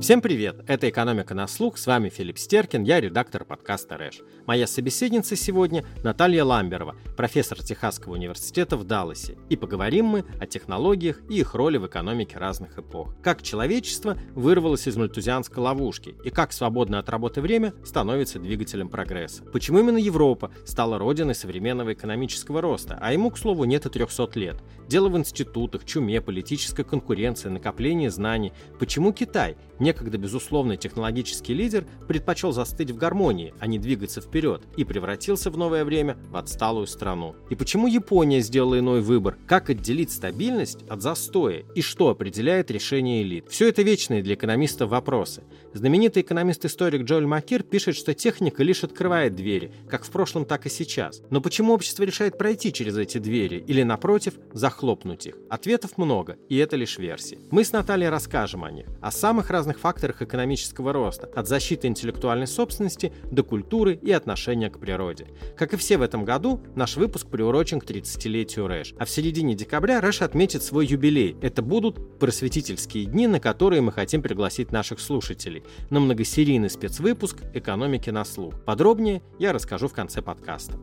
Всем привет! Это «Экономика на слух», с вами Филипп Стеркин, я редактор подкаста «Рэш». Моя собеседница сегодня Наталья Ламберова, профессор Техасского университета в Далласе. И поговорим мы о технологиях и их роли в экономике разных эпох. Как человечество вырвалось из мальтузианской ловушки и как свободное от работы время становится двигателем прогресса. Почему именно Европа стала родиной современного экономического роста, а ему, к слову, нет и 300 лет. Дело в институтах, чуме, политической конкуренции, накоплении знаний. Почему Китай, некогда безусловный технологический лидер, предпочел застыть в гармонии, а не двигаться вперед? и превратился в новое время в отсталую страну. И почему Япония сделала иной выбор? Как отделить стабильность от застоя? И что определяет решение элит? Все это вечные для экономистов вопросы. Знаменитый экономист-историк Джоэль Макир пишет, что техника лишь открывает двери, как в прошлом, так и сейчас. Но почему общество решает пройти через эти двери или, напротив, захлопнуть их? Ответов много, и это лишь версии. Мы с Натальей расскажем о них, о самых разных факторах экономического роста, от защиты интеллектуальной собственности до культуры и от отношения к природе. Как и все в этом году, наш выпуск приурочен к 30-летию Рэш. А в середине декабря Рэш отметит свой юбилей. Это будут просветительские дни, на которые мы хотим пригласить наших слушателей на многосерийный спецвыпуск «Экономики на слух». Подробнее я расскажу в конце подкаста.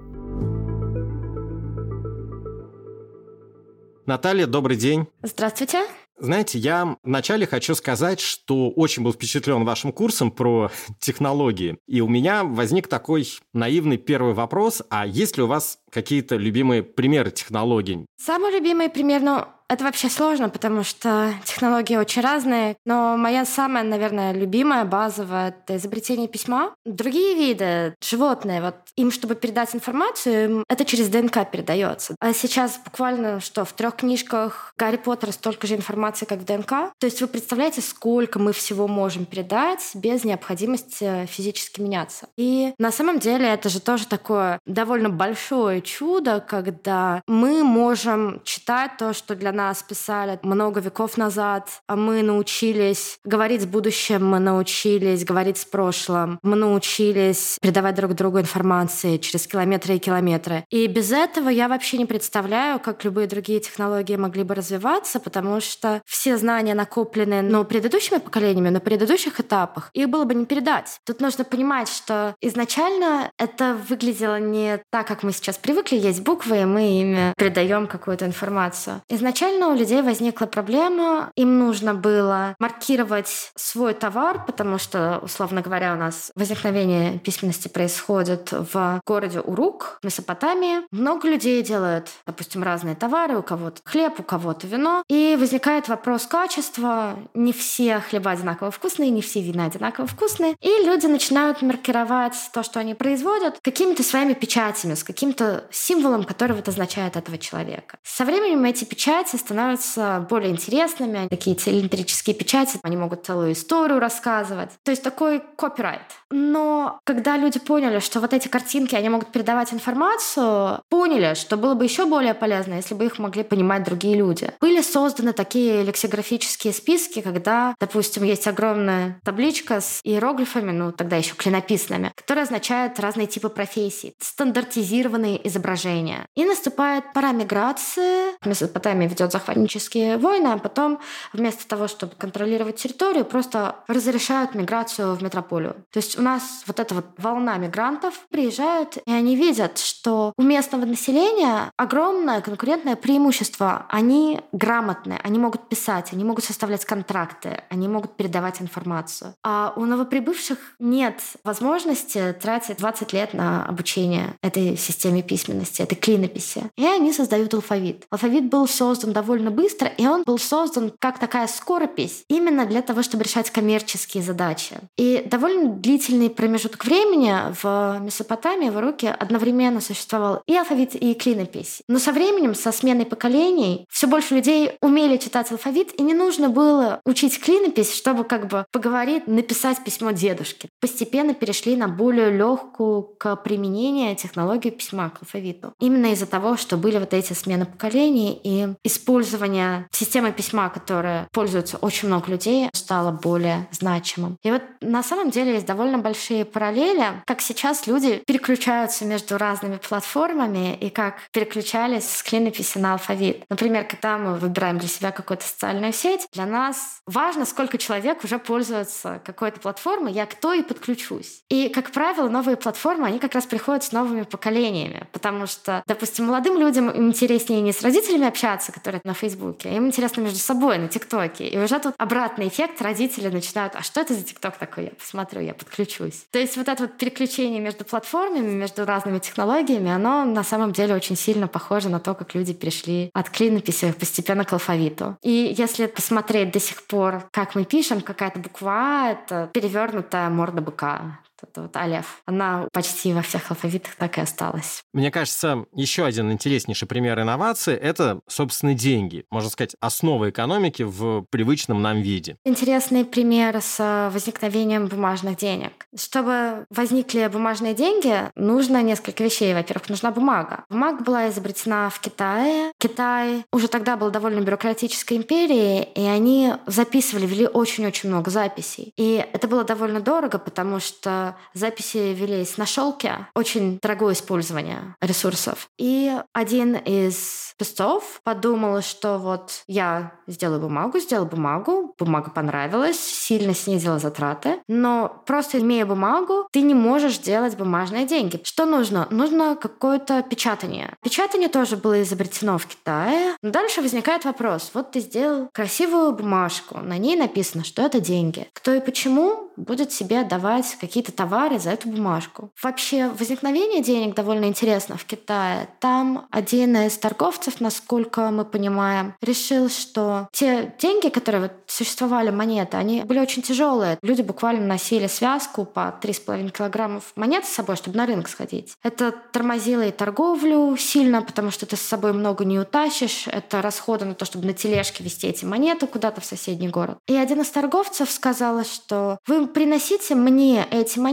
Наталья, добрый день. Здравствуйте. Знаете, я вначале хочу сказать, что очень был впечатлен вашим курсом про технологии. И у меня возник такой наивный первый вопрос. А есть ли у вас какие-то любимые примеры технологий? Самый любимый пример, ну, это вообще сложно, потому что технологии очень разные. Но моя самая, наверное, любимая, базовая — это изобретение письма. Другие виды, животные, вот им, чтобы передать информацию, это через ДНК передается. А сейчас буквально, что в трех книжках Гарри Поттера столько же информации, как в ДНК. То есть вы представляете, сколько мы всего можем передать без необходимости физически меняться. И на самом деле это же тоже такое довольно большое чудо, когда мы можем читать то, что для нас нас писали много веков назад, а мы научились говорить с будущим, мы научились говорить с прошлым, мы научились передавать друг другу информации через километры и километры. И без этого я вообще не представляю, как любые другие технологии могли бы развиваться, потому что все знания накоплены ну, предыдущими поколениями, на предыдущих этапах, их было бы не передать. Тут нужно понимать, что изначально это выглядело не так, как мы сейчас привыкли, есть буквы, и мы ими передаем какую-то информацию. Изначально изначально у людей возникла проблема, им нужно было маркировать свой товар, потому что, условно говоря, у нас возникновение письменности происходит в городе Урук, Месопотамии. Много людей делают, допустим, разные товары, у кого-то хлеб, у кого-то вино, и возникает вопрос качества. Не все хлеба одинаково вкусные, не все вина одинаково вкусные, и люди начинают маркировать то, что они производят, какими-то своими печатями, с каким-то символом, который вот означает этого человека. Со временем эти печати становятся более интересными. Такие цилиндрические печати, они могут целую историю рассказывать. То есть такой копирайт. Но когда люди поняли, что вот эти картинки, они могут передавать информацию, поняли, что было бы еще более полезно, если бы их могли понимать другие люди. Были созданы такие лексикографические списки, когда, допустим, есть огромная табличка с иероглифами, ну тогда еще клинописными, которая означает разные типы профессий, стандартизированные изображения. И наступает пора миграции. Месопотамия ведет ведет захватнические войны, а потом вместо того, чтобы контролировать территорию, просто разрешают миграцию в метрополию. То есть у нас вот эта вот волна мигрантов приезжают, и они видят, что у местного населения огромное конкурентное преимущество. Они грамотные, они могут писать, они могут составлять контракты, они могут передавать информацию. А у новоприбывших нет возможности тратить 20 лет на обучение этой системе письменности, этой клинописи. И они создают алфавит. Алфавит был создан довольно быстро, и он был создан как такая скоропись именно для того, чтобы решать коммерческие задачи. И довольно длительный промежуток времени в Месопотамии, в Руке одновременно существовал и алфавит, и клинопись. Но со временем, со сменой поколений, все больше людей умели читать алфавит, и не нужно было учить клинопись, чтобы как бы поговорить, написать письмо дедушке. Постепенно перешли на более легкую к применению технологию письма к алфавиту. Именно из-за того, что были вот эти смены поколений и использовали использование системы письма, которая пользуется очень много людей, стало более значимым. И вот на самом деле есть довольно большие параллели, как сейчас люди переключаются между разными платформами и как переключались с клинописи на алфавит. Например, когда мы выбираем для себя какую-то социальную сеть, для нас важно, сколько человек уже пользуется какой-то платформой, я кто и подключусь. И, как правило, новые платформы, они как раз приходят с новыми поколениями, потому что, допустим, молодым людям интереснее не с родителями общаться, которые на Фейсбуке, им интересно между собой на ТикТоке. И уже тут обратный эффект, родители начинают, а что это за ТикТок такой? Я посмотрю, я подключусь. То есть вот это вот переключение между платформами, между разными технологиями, оно на самом деле очень сильно похоже на то, как люди перешли от клинописи постепенно к алфавиту. И если посмотреть до сих пор, как мы пишем, какая-то буква это перевернутая морда быка это вот Алеф. Она почти во всех алфавитах так и осталась. Мне кажется, еще один интереснейший пример инновации – это, собственно, деньги. Можно сказать, основа экономики в привычном нам виде. Интересный пример с э, возникновением бумажных денег. Чтобы возникли бумажные деньги, нужно несколько вещей. Во-первых, нужна бумага. Бумага была изобретена в Китае. Китай уже тогда был довольно бюрократической империей, и они записывали, вели очень-очень много записей. И это было довольно дорого, потому что записи велись на шелке. Очень дорогое использование ресурсов. И один из песцов подумал, что вот я сделаю бумагу, сделаю бумагу, бумага понравилась, сильно снизила затраты, но просто имея бумагу, ты не можешь делать бумажные деньги. Что нужно? Нужно какое-то печатание. Печатание тоже было изобретено в Китае. Но дальше возникает вопрос. Вот ты сделал красивую бумажку, на ней написано, что это деньги. Кто и почему будет себе давать какие-то товары за эту бумажку. Вообще, возникновение денег довольно интересно в Китае. Там один из торговцев, насколько мы понимаем, решил, что те деньги, которые вот существовали, монеты, они были очень тяжелые. Люди буквально носили связку по 3,5 килограммов монет с собой, чтобы на рынок сходить. Это тормозило и торговлю сильно, потому что ты с собой много не утащишь. Это расходы на то, чтобы на тележке вести эти монеты куда-то в соседний город. И один из торговцев сказал, что вы приносите мне эти монеты,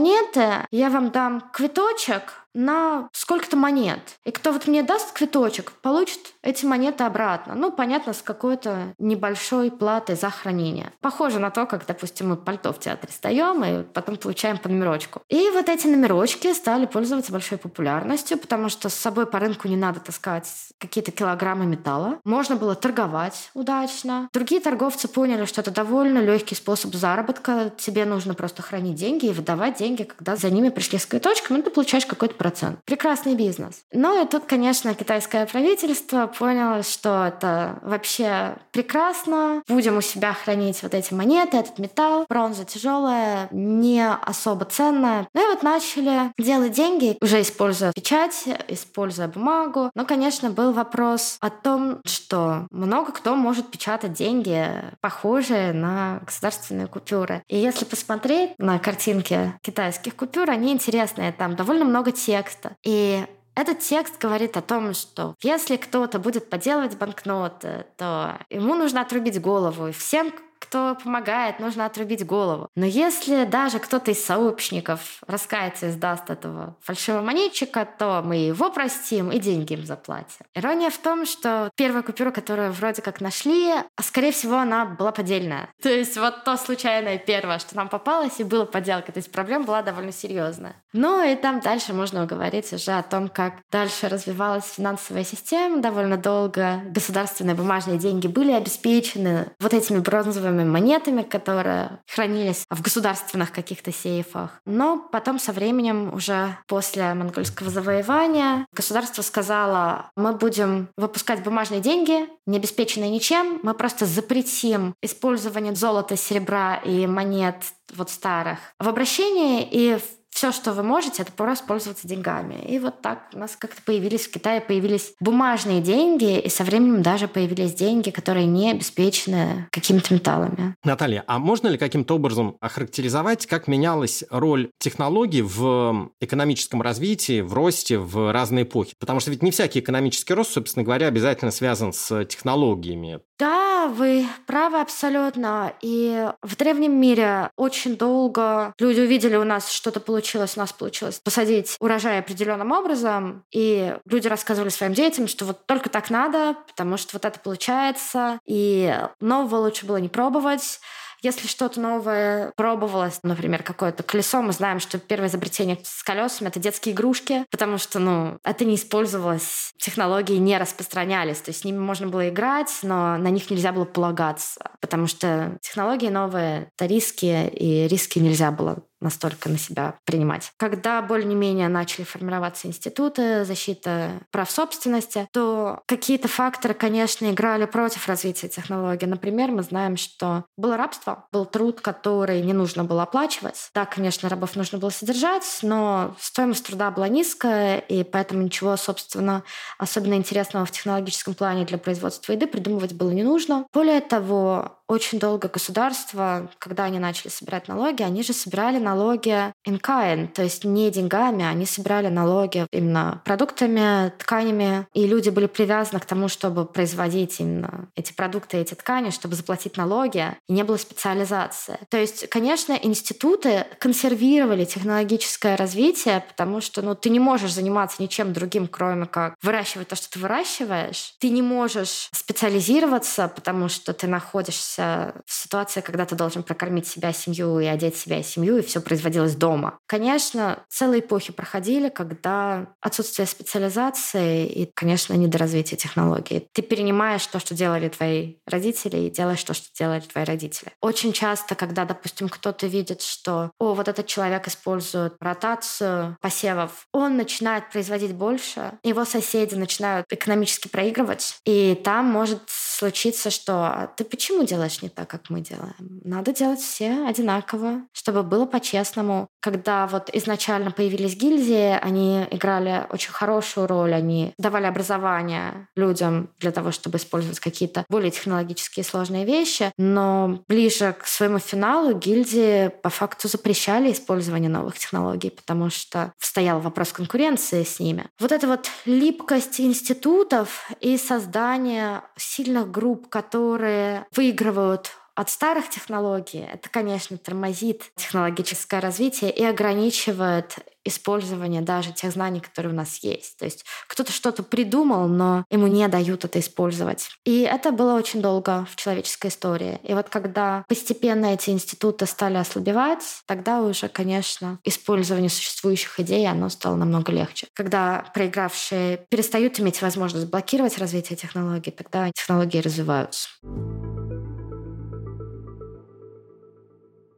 я вам дам квиточек, на сколько-то монет. И кто вот мне даст квиточек, получит эти монеты обратно. Ну, понятно, с какой-то небольшой платой за хранение. Похоже на то, как, допустим, мы пальто в театре сдаем и потом получаем по номерочку. И вот эти номерочки стали пользоваться большой популярностью, потому что с собой по рынку не надо таскать какие-то килограммы металла. Можно было торговать удачно. Другие торговцы поняли, что это довольно легкий способ заработка. Тебе нужно просто хранить деньги и выдавать деньги, когда за ними пришли с квиточком, и ты получаешь какой-то процент. Прекрасный бизнес. Но и тут, конечно, китайское правительство поняло, что это вообще прекрасно. Будем у себя хранить вот эти монеты, этот металл. Бронза тяжелая, не особо ценная. Ну и вот начали делать деньги, уже используя печать, используя бумагу. Но, конечно, был вопрос о том, что много кто может печатать деньги, похожие на государственные купюры. И если посмотреть на картинки китайских купюр, они интересные. Там довольно много текста. И этот текст говорит о том, что если кто-то будет подделывать банкноты, то ему нужно отрубить голову. И всем, кто помогает, нужно отрубить голову. Но если даже кто-то из сообщников раскается и сдаст этого фальшивого монетчика, то мы его простим и деньги им заплатим. Ирония в том, что первая купюра, которую вроде как нашли, а скорее всего, она была поддельная. То есть вот то случайное первое, что нам попалось, и было подделка. То есть проблема была довольно серьезная. Ну и там дальше можно говорить уже о том, как дальше развивалась финансовая система. Довольно долго государственные бумажные деньги были обеспечены вот этими бронзовыми бронзовыми монетами, которые хранились в государственных каких-то сейфах. Но потом со временем, уже после монгольского завоевания, государство сказало, мы будем выпускать бумажные деньги, не обеспеченные ничем, мы просто запретим использование золота, серебра и монет вот старых в обращении и в все, что вы можете, это просто пользоваться деньгами. И вот так у нас как-то появились в Китае появились бумажные деньги, и со временем даже появились деньги, которые не обеспечены какими-то металлами. Наталья, а можно ли каким-то образом охарактеризовать, как менялась роль технологий в экономическом развитии, в росте в разные эпохи? Потому что ведь не всякий экономический рост, собственно говоря, обязательно связан с технологиями. Да, вы правы абсолютно. И в древнем мире очень долго люди увидели у нас что-то получилось, у нас получилось посадить урожай определенным образом, и люди рассказывали своим детям, что вот только так надо, потому что вот это получается, и нового лучше было не пробовать. Если что-то новое пробовалось, например, какое-то колесо, мы знаем, что первое изобретение с колесами — это детские игрушки, потому что, ну, это не использовалось, технологии не распространялись, то есть с ними можно было играть, но на них нельзя было полагаться, потому что технологии новые — это риски, и риски нельзя было настолько на себя принимать. Когда более-менее начали формироваться институты защиты прав собственности, то какие-то факторы, конечно, играли против развития технологий. Например, мы знаем, что было рабство, был труд, который не нужно было оплачивать. Да, конечно, рабов нужно было содержать, но стоимость труда была низкая, и поэтому ничего, собственно, особенно интересного в технологическом плане для производства еды придумывать было не нужно. Более того, очень долго государство, когда они начали собирать налоги, они же собирали налоги in kind, то есть не деньгами, они собирали налоги именно продуктами, тканями, и люди были привязаны к тому, чтобы производить именно эти продукты, эти ткани, чтобы заплатить налоги, и не было специализации. То есть, конечно, институты консервировали технологическое развитие, потому что ну, ты не можешь заниматься ничем другим, кроме как выращивать то, что ты выращиваешь. Ты не можешь специализироваться, потому что ты находишься находишься в ситуации, когда ты должен прокормить себя, семью и одеть себя и семью, и все производилось дома. Конечно, целые эпохи проходили, когда отсутствие специализации и, конечно, недоразвитие технологий. Ты перенимаешь то, что делали твои родители, и делаешь то, что делали твои родители. Очень часто, когда, допустим, кто-то видит, что, о, вот этот человек использует ротацию посевов, он начинает производить больше, его соседи начинают экономически проигрывать, и там может случиться, что «А ты почему делаешь не так, как мы делаем. Надо делать все одинаково, чтобы было по-честному. Когда вот изначально появились гильдии, они играли очень хорошую роль, они давали образование людям для того, чтобы использовать какие-то более технологические сложные вещи, но ближе к своему финалу гильдии по факту запрещали использование новых технологий, потому что стоял вопрос конкуренции с ними. Вот эта вот липкость институтов и создание сильных групп, которые выигрывают от старых технологий, это, конечно, тормозит технологическое развитие и ограничивает использование даже тех знаний, которые у нас есть. То есть кто-то что-то придумал, но ему не дают это использовать. И это было очень долго в человеческой истории. И вот когда постепенно эти институты стали ослабевать, тогда уже, конечно, использование существующих идей, оно стало намного легче. Когда проигравшие перестают иметь возможность блокировать развитие технологий, тогда технологии развиваются.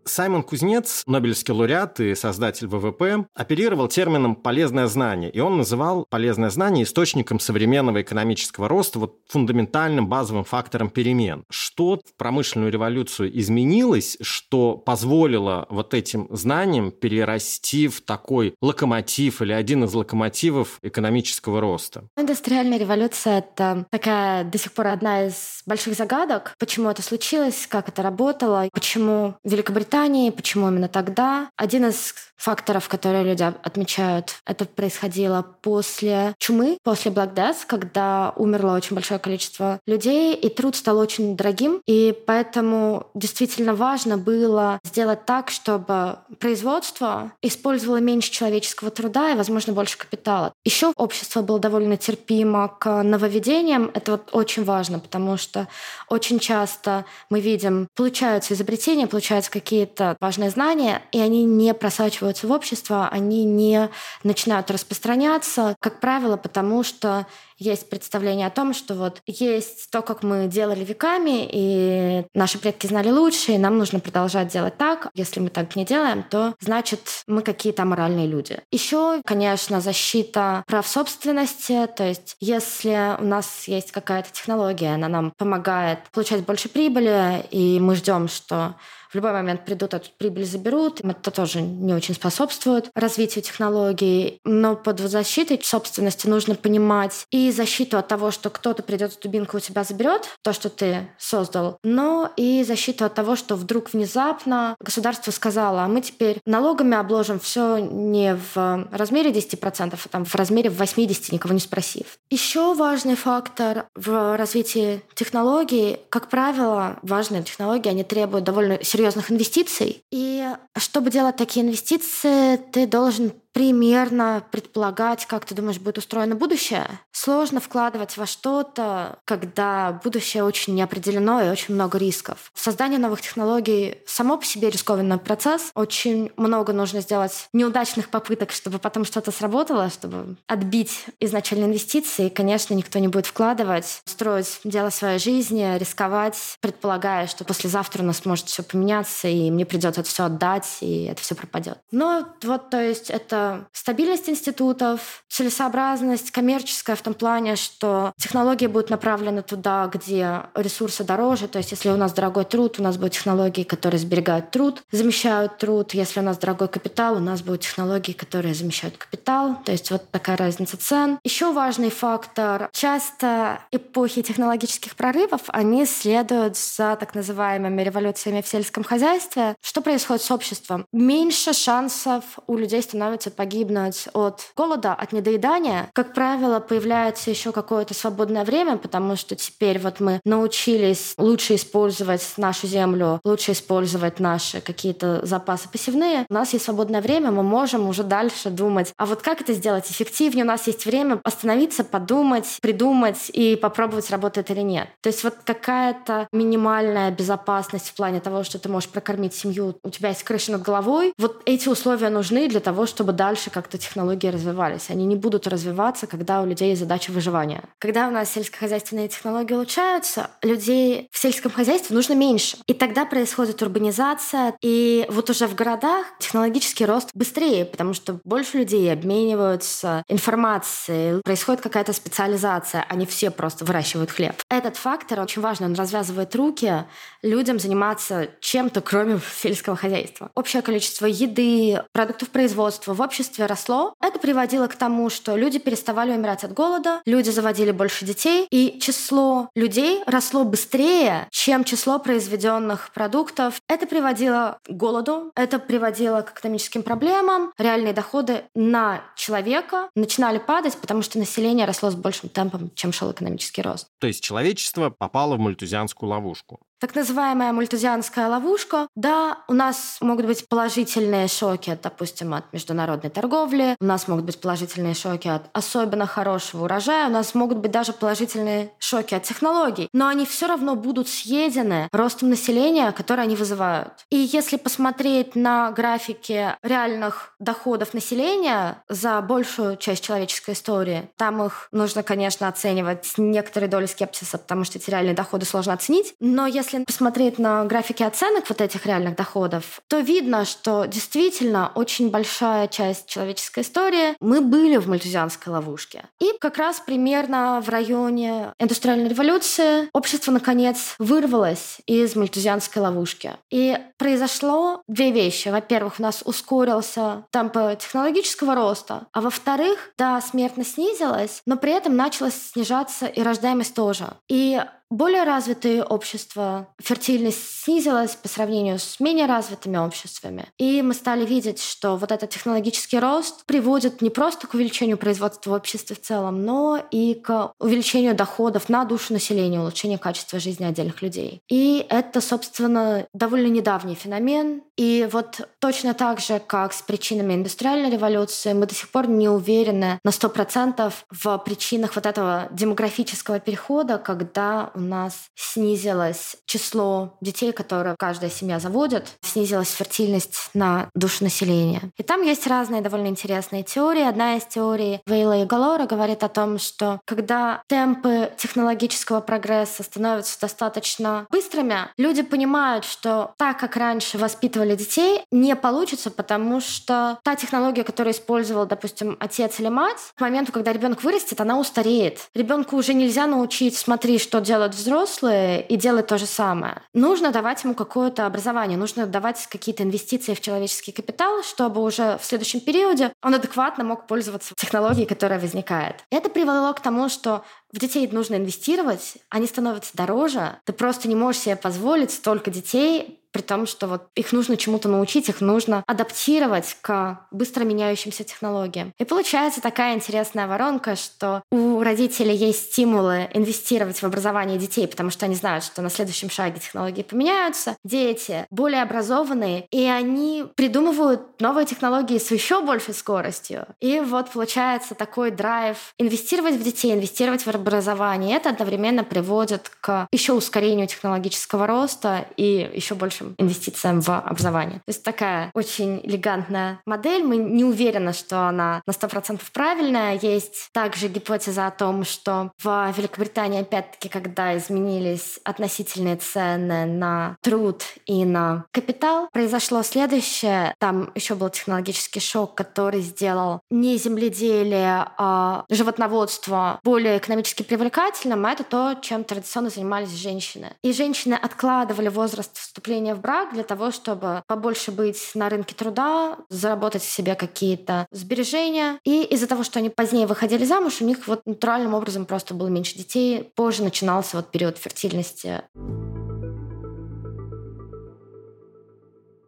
Саймон Кузнец, Нобелевский лауреат и создатель ВВП, оперировал термином «полезное знание», и он называл полезное знание источником современного экономического роста, вот фундаментальным базовым фактором перемен. Что в промышленную революцию изменилось, что позволило вот этим знаниям перерасти в такой локомотив или один из локомотивов экономического роста? Индустриальная революция — это такая до сих пор одна из больших загадок. Почему это случилось, как это работало, почему Великобритания Британии, почему именно тогда. Один из факторов, которые люди отмечают, это происходило после чумы, после Black Death, когда умерло очень большое количество людей, и труд стал очень дорогим, и поэтому действительно важно было сделать так, чтобы производство использовало меньше человеческого труда и, возможно, больше капитала. Еще общество было довольно терпимо к нововведениям. Это вот очень важно, потому что очень часто мы видим, получаются изобретения, получаются какие-то важные знания, и они не просачиваются в общество, они не начинают распространяться, как правило, потому что есть представление о том, что вот есть то, как мы делали веками, и наши предки знали лучше, и нам нужно продолжать делать так. Если мы так не делаем, то значит мы какие-то моральные люди. Еще, конечно, защита прав собственности, то есть если у нас есть какая-то технология, она нам помогает получать больше прибыли, и мы ждем, что в любой момент придут, эту прибыль заберут. Это тоже не очень способствует развитию технологий. Но под защитой собственности нужно понимать и защиту от того, что кто-то придет в дубинку у тебя заберет то, что ты создал, но и защиту от того, что вдруг внезапно государство сказало, а мы теперь налогами обложим все не в размере 10%, а там в размере 80%, никого не спросив. Еще важный фактор в развитии технологий, как правило, важные технологии, они требуют довольно серьезных инвестиций. И чтобы делать такие инвестиции, ты должен примерно предполагать, как ты думаешь, будет устроено будущее. Сложно вкладывать во что-то, когда будущее очень неопределено и очень много рисков. Создание новых технологий само по себе рискованный процесс. Очень много нужно сделать неудачных попыток, чтобы потом что-то сработало, чтобы отбить изначальные инвестиции. И, конечно, никто не будет вкладывать, строить дело своей жизни, рисковать, предполагая, что послезавтра у нас может все поменяться, и мне придется это все отдать, и это все пропадет. Но вот, то есть, это стабильность институтов, целесообразность коммерческая в том плане, что технологии будут направлены туда, где ресурсы дороже. То есть если у нас дорогой труд, у нас будут технологии, которые сберегают труд, замещают труд. Если у нас дорогой капитал, у нас будут технологии, которые замещают капитал. То есть вот такая разница цен. Еще важный фактор. Часто эпохи технологических прорывов, они следуют за так называемыми революциями в сельском хозяйстве. Что происходит с обществом? Меньше шансов у людей становится погибнуть от голода, от недоедания, как правило, появляется еще какое-то свободное время, потому что теперь вот мы научились лучше использовать нашу землю, лучше использовать наши какие-то запасы посевные. У нас есть свободное время, мы можем уже дальше думать, а вот как это сделать эффективнее? У нас есть время остановиться, подумать, придумать и попробовать, работает или нет. То есть вот какая-то минимальная безопасность в плане того, что ты можешь прокормить семью, у тебя есть крыша над головой. Вот эти условия нужны для того, чтобы дальше как-то технологии развивались. Они не будут развиваться, когда у людей есть задача выживания. Когда у нас сельскохозяйственные технологии улучшаются, людей в сельском хозяйстве нужно меньше. И тогда происходит урбанизация. И вот уже в городах технологический рост быстрее, потому что больше людей обмениваются информацией, происходит какая-то специализация, они все просто выращивают хлеб. Этот фактор очень важный, он развязывает руки людям заниматься чем-то, кроме сельского хозяйства. Общее количество еды, продуктов производства в обществе росло. Это приводило к тому, что люди переставали умирать от голода, люди заводили больше детей, и число людей росло быстрее, чем число произведенных продуктов. Это приводило к голоду, это приводило к экономическим проблемам. Реальные доходы на человека начинали падать, потому что население росло с большим темпом, чем шел экономический рост. То есть человечество попало в мультузианскую ловушку. Так называемая мультузианская ловушка. Да, у нас могут быть положительные шоки, допустим, от международной торговли, у нас могут быть положительные шоки от особенно хорошего урожая, у нас могут быть даже положительные шоки от технологий, но они все равно будут съедены ростом населения, который они вызывают. И если посмотреть на графики реальных доходов населения за большую часть человеческой истории, там их нужно, конечно, оценивать с некоторой долей скепсиса, потому что эти реальные доходы сложно оценить. Но если если посмотреть на графики оценок вот этих реальных доходов, то видно, что действительно очень большая часть человеческой истории мы были в мальтузианской ловушке. И как раз примерно в районе индустриальной революции общество наконец вырвалось из мальтузианской ловушки. И произошло две вещи. Во-первых, у нас ускорился темп технологического роста, а во-вторых, да, смертность снизилась, но при этом началась снижаться и рождаемость тоже. И более развитые общества, фертильность снизилась по сравнению с менее развитыми обществами. И мы стали видеть, что вот этот технологический рост приводит не просто к увеличению производства в обществе в целом, но и к увеличению доходов на душу населения, улучшению качества жизни отдельных людей. И это, собственно, довольно недавний феномен. И вот точно так же, как с причинами индустриальной революции, мы до сих пор не уверены на 100% в причинах вот этого демографического перехода, когда у нас снизилось число детей, которые каждая семья заводит, снизилась фертильность на душу населения. И там есть разные довольно интересные теории. Одна из теорий Вейла и Галора говорит о том, что когда темпы технологического прогресса становятся достаточно быстрыми, люди понимают, что так как раньше воспитывали в детей, не получится, потому что та технология, которую использовал, допустим, отец или мать, к моменту, когда ребенок вырастет, она устареет. Ребенку уже нельзя научить, смотри, что делают взрослые, и делать то же самое. Нужно давать ему какое-то образование, нужно давать какие-то инвестиции в человеческий капитал, чтобы уже в следующем периоде он адекватно мог пользоваться технологией, которая возникает. Это привело к тому, что в детей нужно инвестировать, они становятся дороже. Ты просто не можешь себе позволить столько детей при том, что вот их нужно чему-то научить, их нужно адаптировать к быстро меняющимся технологиям. И получается такая интересная воронка, что у родителей есть стимулы инвестировать в образование детей, потому что они знают, что на следующем шаге технологии поменяются. Дети более образованные, и они придумывают новые технологии с еще большей скоростью. И вот получается такой драйв инвестировать в детей, инвестировать в образование. Это одновременно приводит к еще ускорению технологического роста и еще больше большим инвестициям в образование. То есть такая очень элегантная модель. Мы не уверены, что она на 100% правильная. Есть также гипотеза о том, что в Великобритании, опять-таки, когда изменились относительные цены на труд и на капитал, произошло следующее. Там еще был технологический шок, который сделал не земледелие, а животноводство более экономически привлекательным, а это то, чем традиционно занимались женщины. И женщины откладывали возраст вступления вступления в брак для того, чтобы побольше быть на рынке труда, заработать себе какие-то сбережения. И из-за того, что они позднее выходили замуж, у них вот натуральным образом просто было меньше детей. Позже начинался вот период фертильности.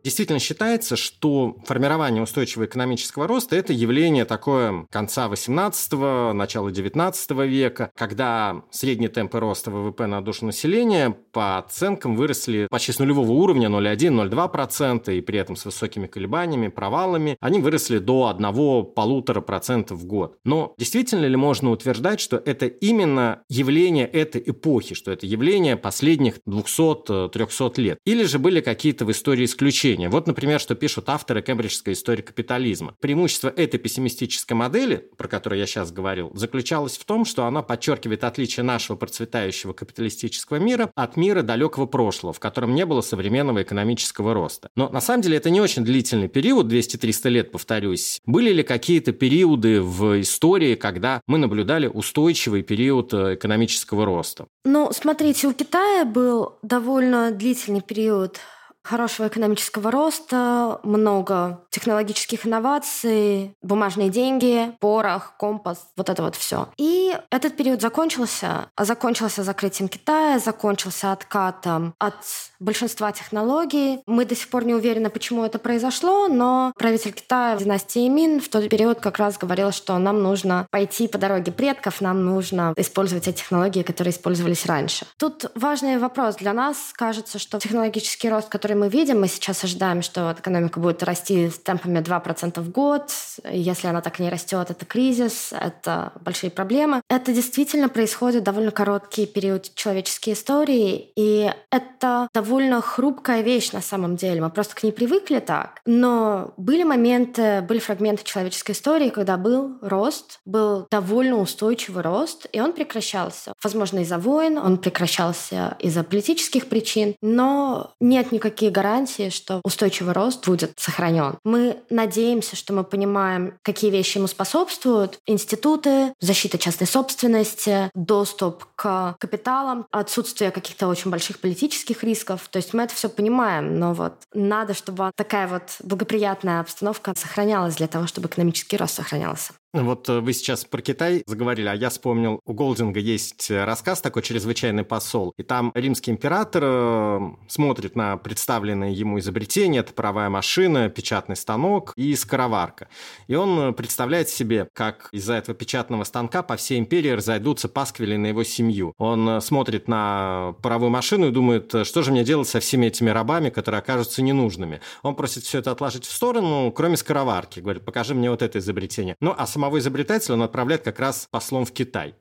Действительно считается, что формирование устойчивого экономического роста – это явление такое конца 18-го, начала 19 века, когда средние темпы роста ВВП на душу населения по оценкам выросли почти с нулевого уровня 0,1-0,2%, и при этом с высокими колебаниями, провалами, они выросли до 1-1,5% в год. Но действительно ли можно утверждать, что это именно явление этой эпохи, что это явление последних 200-300 лет? Или же были какие-то в истории исключения? Исключения. Вот, например, что пишут авторы Кембриджской истории капитализма. Преимущество этой пессимистической модели, про которую я сейчас говорил, заключалось в том, что она подчеркивает отличие нашего процветающего капиталистического мира от мира далекого прошлого, в котором не было современного экономического роста. Но на самом деле это не очень длительный период, 200-300 лет, повторюсь. Были ли какие-то периоды в истории, когда мы наблюдали устойчивый период э, экономического роста? Ну, смотрите, у Китая был довольно длительный период хорошего экономического роста, много технологических инноваций, бумажные деньги, порох, компас, вот это вот все. И этот период закончился. Закончился закрытием Китая, закончился откатом от большинства технологий. Мы до сих пор не уверены, почему это произошло, но правитель Китая династии Мин в тот период как раз говорил, что нам нужно пойти по дороге предков, нам нужно использовать те технологии, которые использовались раньше. Тут важный вопрос для нас. Кажется, что технологический рост, который который мы видим, мы сейчас ожидаем, что экономика будет расти с темпами 2% в год. Если она так не растет, это кризис, это большие проблемы. Это действительно происходит довольно короткий период человеческой истории, и это довольно хрупкая вещь на самом деле. Мы просто к ней привыкли так. Но были моменты, были фрагменты человеческой истории, когда был рост, был довольно устойчивый рост, и он прекращался. Возможно, из-за войн, он прекращался из-за политических причин, но нет никаких никакие гарантии, что устойчивый рост будет сохранен. Мы надеемся, что мы понимаем, какие вещи ему способствуют. Институты, защита частной собственности, доступ к капиталам, отсутствие каких-то очень больших политических рисков. То есть мы это все понимаем, но вот надо, чтобы такая вот благоприятная обстановка сохранялась для того, чтобы экономический рост сохранялся. Вот э, вы сейчас про Китай заговорили, а я вспомнил, у Голдинга есть э, рассказ такой «Чрезвычайный посол», и там римский император э, смотрит на представленное ему изобретение, это паровая машина, печатный станок и скороварка. И он представляет себе, как из-за этого печатного станка по всей империи разойдутся пасквили на его семью. Он смотрит на паровую машину и думает, что же мне делать со всеми этими рабами, которые окажутся ненужными. Он просит все это отложить в сторону, кроме скороварки. Говорит, покажи мне вот это изобретение. Ну, а самого изобретателя он отправляет как раз послом в Китай.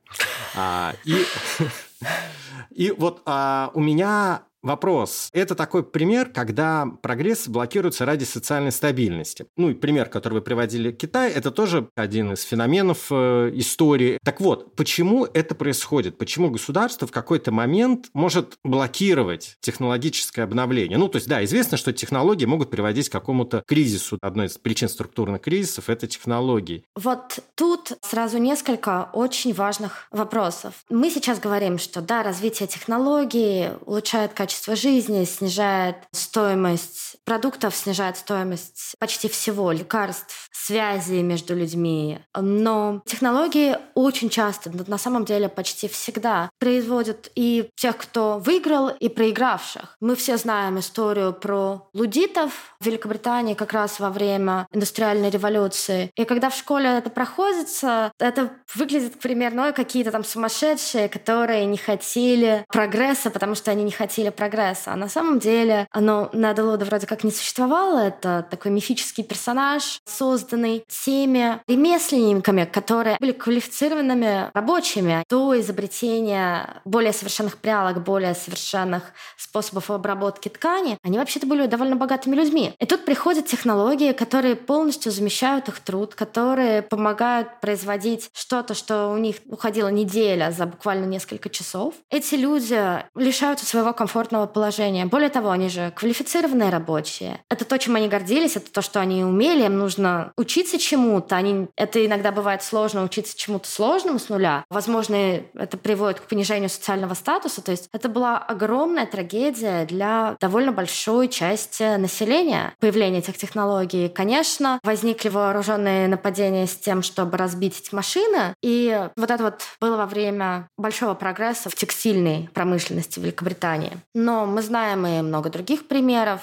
А, и, вот а, у меня Вопрос. Это такой пример, когда прогресс блокируется ради социальной стабильности. Ну и пример, который вы приводили Китай, это тоже один из феноменов э, истории. Так вот, почему это происходит? Почему государство в какой-то момент может блокировать технологическое обновление? Ну, то есть, да, известно, что технологии могут приводить к какому-то кризису. Одной из причин структурных кризисов – это технологии. Вот тут сразу несколько очень важных вопросов. Мы сейчас говорим, что да, развитие технологий улучшает качество жизни, снижает стоимость продуктов, снижает стоимость почти всего, лекарств, связи между людьми. Но технологии очень часто, на самом деле почти всегда, производят и тех, кто выиграл, и проигравших. Мы все знаем историю про лудитов в Великобритании как раз во время индустриальной революции. И когда в школе это проходится, это выглядит, к примеру, ну, какие-то там сумасшедшие, которые не хотели прогресса, потому что они не хотели прогресса. А на самом деле оно на Делода вроде как не существовало. Это такой мифический персонаж, созданный теми ремесленниками, которые были квалифицированными рабочими до изобретения более совершенных прялок, более совершенных способов обработки ткани. Они вообще-то были довольно богатыми людьми. И тут приходят технологии, которые полностью замещают их труд, которые помогают производить что-то, что у них уходила неделя за буквально несколько часов. Эти люди лишаются своего комфортного положения. Более того, они же квалифицированные рабочие. Это то, чем они гордились, это то, что они умели, им нужно учиться чему-то. Они... Это иногда бывает сложно учиться чему-то сложному с нуля. Возможно, это приводит к понижению социального статуса. То есть это была огромная трагедия для довольно большой части населения появление этих технологий. Конечно, возникли вооруженные нападения с тем, чтобы разбить эти машины. И вот это вот было во время большого прогресса в текстильной промышленности Великобритании. Но мы знаем и много других примеров.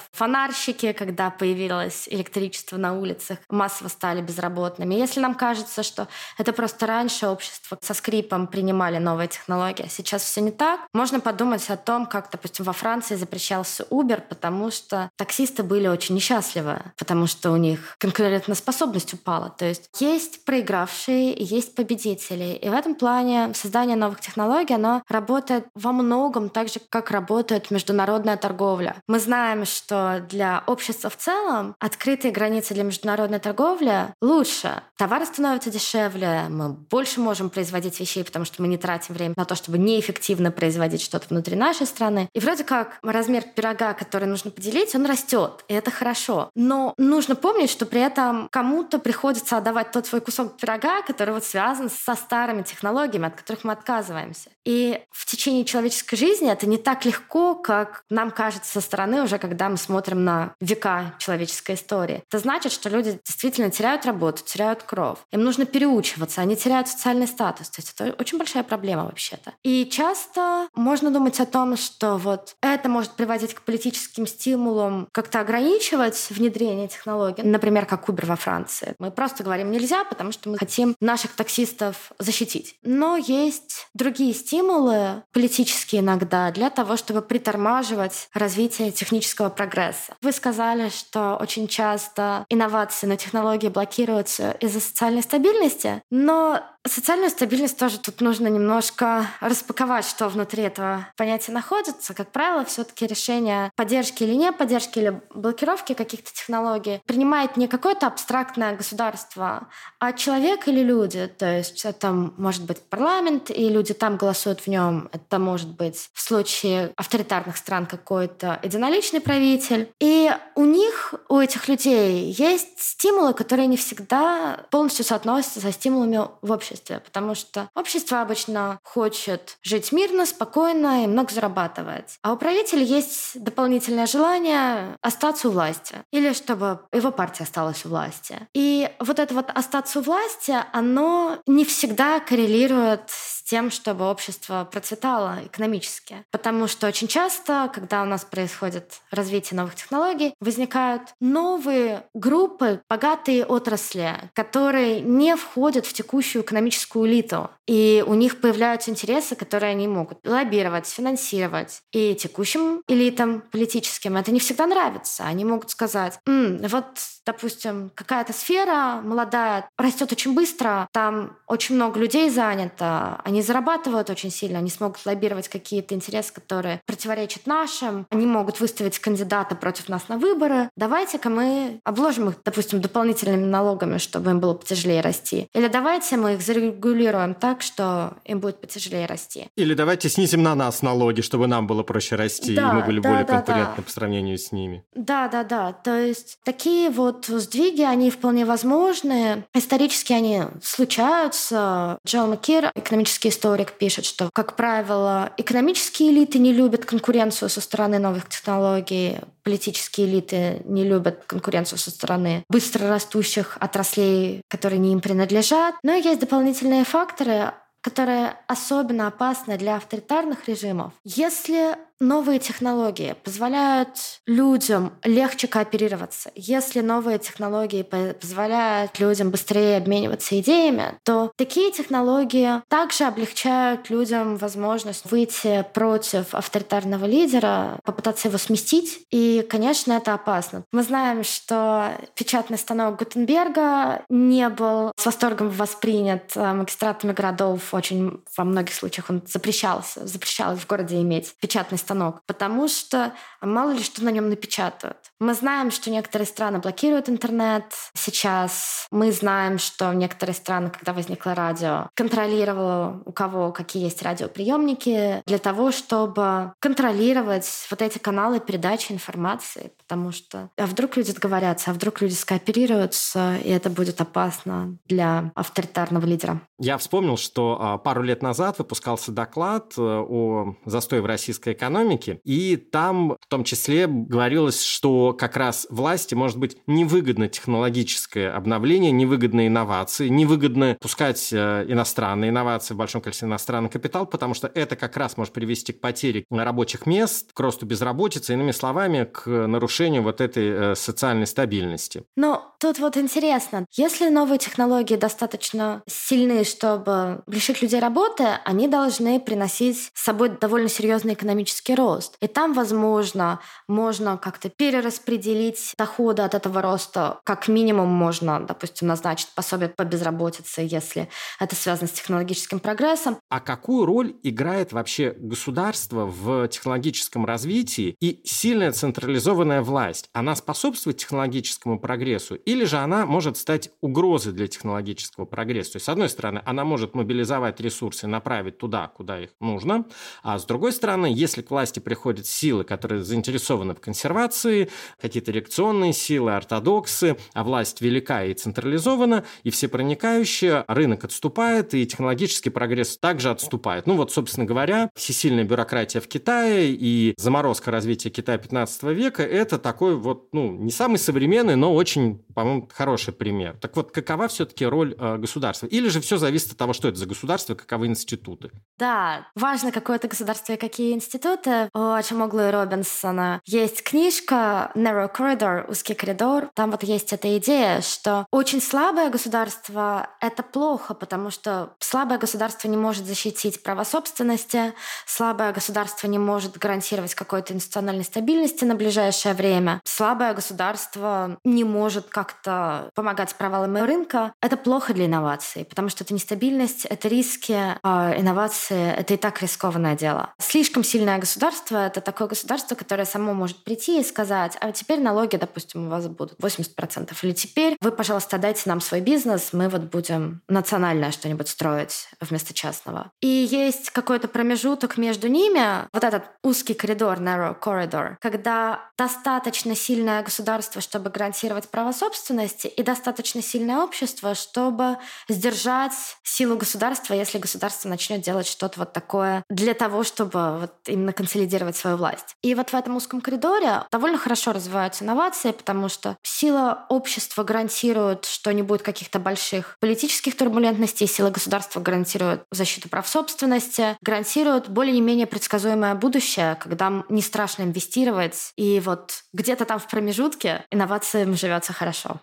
Фонарщики, когда появилось электричество на улицах, массово стали безработными. Если нам кажется, что это просто раньше общество со скрипом принимали новые технологии, а сейчас все не так, можно подумать о том, как, допустим, во Франции запрещался Uber, потому что таксисты были очень несчастливы, потому что у них конкурентоспособность упала. То есть есть проигравшие, есть победители. И в этом плане создание новых технологий, оно работает во многом так же, как работает международная торговля. Мы знаем, что для общества в целом открытые границы для международной торговли лучше. Товары становятся дешевле, мы больше можем производить вещей, потому что мы не тратим время на то, чтобы неэффективно производить что-то внутри нашей страны. И вроде как размер пирога, который нужно поделить, он растет, и это хорошо. Но нужно помнить, что при этом кому-то приходится отдавать тот свой кусок пирога, который вот связан со старыми технологиями, от которых мы отказываемся. И в течение человеческой жизни это не так легко, как нам кажется со стороны уже, когда мы смотрим на века человеческой истории. Это значит, что люди действительно теряют работу, теряют кровь. Им нужно переучиваться, они теряют социальный статус. То есть это очень большая проблема вообще-то. И часто можно думать о том, что вот это может приводить к политическим стимулам как-то ограничивать внедрение технологий. Например, как Uber во Франции. Мы просто говорим нельзя, потому что мы хотим наших таксистов защитить. Но есть другие стимулы политические иногда для того, чтобы притормаживать развитие технического прогресса. Вы сказали, что очень часто инновации на технологии блокируются из-за социальной стабильности, но Социальную стабильность тоже тут нужно немножко распаковать, что внутри этого понятия находится. Как правило, все-таки решение поддержки или не поддержки или блокировки каких-то технологий принимает не какое-то абстрактное государство, а человек или люди. То есть это может быть парламент, и люди там голосуют в нем. Это может быть в случае авторитарных стран какой-то единоличный правитель. И у них, у этих людей есть стимулы, которые не всегда полностью соотносятся со стимулами в обществе обществе, потому что общество обычно хочет жить мирно, спокойно и много зарабатывать. А у правителя есть дополнительное желание остаться у власти или чтобы его партия осталась у власти. И вот это вот остаться у власти, оно не всегда коррелирует с тем, чтобы общество процветало экономически. Потому что очень часто, когда у нас происходит развитие новых технологий, возникают новые группы, богатые отрасли, которые не входят в текущую экономическую экономическую элиту. И у них появляются интересы, которые они могут лоббировать, финансировать. И текущим элитам политическим это не всегда нравится. Они могут сказать, М, вот, допустим, какая-то сфера молодая, растет очень быстро, там очень много людей занято, они зарабатывают очень сильно, они смогут лоббировать какие-то интересы, которые противоречат нашим, они могут выставить кандидата против нас на выборы. Давайте-ка мы обложим их, допустим, дополнительными налогами, чтобы им было потяжелее расти. Или давайте мы их зарегулируем так, что им будет потяжелее расти. Или давайте снизим на нас налоги, чтобы нам было проще расти, да, и мы были да, более да, конкурентны да. по сравнению с ними. Да, да, да. То есть такие вот сдвиги, они вполне возможны. Исторически они случаются. Джо Маккир, экономический историк, пишет, что, как правило, экономические элиты не любят конкуренцию со стороны новых технологий, политические элиты не любят конкуренцию со стороны быстро растущих отраслей, которые не им принадлежат. Но есть дополнительные факторы, которые особенно опасны для авторитарных режимов. Если новые технологии позволяют людям легче кооперироваться, если новые технологии позволяют людям быстрее обмениваться идеями, то такие технологии также облегчают людям возможность выйти против авторитарного лидера, попытаться его сместить. И, конечно, это опасно. Мы знаем, что печатный станок Гутенберга не был с восторгом воспринят э, магистратами городов. Очень во многих случаях он запрещался, запрещалось в городе иметь печатный станок станок, потому что мало ли что на нем напечатают. Мы знаем, что некоторые страны блокируют интернет сейчас. Мы знаем, что некоторые страны, когда возникло радио, контролировало, у кого какие есть радиоприемники, для того, чтобы контролировать вот эти каналы передачи информации. Потому что а вдруг люди договорятся, а вдруг люди скооперируются, и это будет опасно для авторитарного лидера. Я вспомнил, что а, пару лет назад выпускался доклад э, о застое в российской экономике, и там том числе говорилось, что как раз власти может быть невыгодно технологическое обновление, невыгодно инновации, невыгодно пускать э, иностранные инновации в большом количестве иностранный капитал, потому что это как раз может привести к потере рабочих мест, к росту безработицы, иными словами, к нарушению вот этой э, социальной стабильности. Но тут вот интересно, если новые технологии достаточно сильны, чтобы лишить людей работы, они должны приносить с собой довольно серьезный экономический рост. И там, возможно, можно как-то перераспределить доходы от этого роста. Как минимум можно, допустим, назначить пособие по безработице, если это связано с технологическим прогрессом. А какую роль играет вообще государство в технологическом развитии и сильная централизованная власть? Она способствует технологическому прогрессу или же она может стать угрозой для технологического прогресса? То есть, с одной стороны, она может мобилизовать ресурсы направить туда, куда их нужно. А с другой стороны, если к власти приходят силы, которые заинтересованы в консервации, какие-то реакционные силы, ортодоксы, а власть велика и централизована, и все проникающие, рынок отступает, и технологический прогресс также отступает. Ну вот, собственно говоря, всесильная бюрократия в Китае и заморозка развития Китая 15 века – это такой вот, ну, не самый современный, но очень, по-моему, хороший пример. Так вот, какова все-таки роль э, государства? Или же все зависит от того, что это за государство, каковы институты. Да, важно, какое это государство и какие институты. У Ачамоглу Робинсона есть книжка «Narrow Corridor», «Узкий коридор». Там вот есть эта идея, что очень слабое государство — это плохо, потому что слабое государство не может защитить права собственности, слабое государство не может гарантировать какой-то институциональной стабильности на ближайшее время, слабое государство не может как-то помогать с рынка. Это плохо для инноваций, потому что это нестабильность, это риски, а инновации — это и так рискованное дело. Слишком сильное государство — это такое государство, которое само может прийти и сказать, а теперь налоги, допустим, у вас будут 80%, или теперь вы, пожалуйста, дайте нам свой бизнес, мы вот будем национальное что-нибудь строить вместо частного. И есть какой-то промежуток между ними, вот этот узкий коридор, narrow corridor, когда достаточно сильное государство, чтобы гарантировать право собственности, и достаточно сильное общество, чтобы сдержать силу государства, если государство начнет делать что-то вот такое для того, чтобы вот именно консолидировать свою власть. И вот в этом узком коридоре довольно хорошо развиваются инновации, потому что сила общества гарантирует, что не будет каких-то больших политических турбулентностей, сила государства гарантирует защиту прав собственности, гарантирует более-менее предсказуемое будущее, когда не страшно инвестировать, и вот где-то там в промежутке инновациям живется хорошо.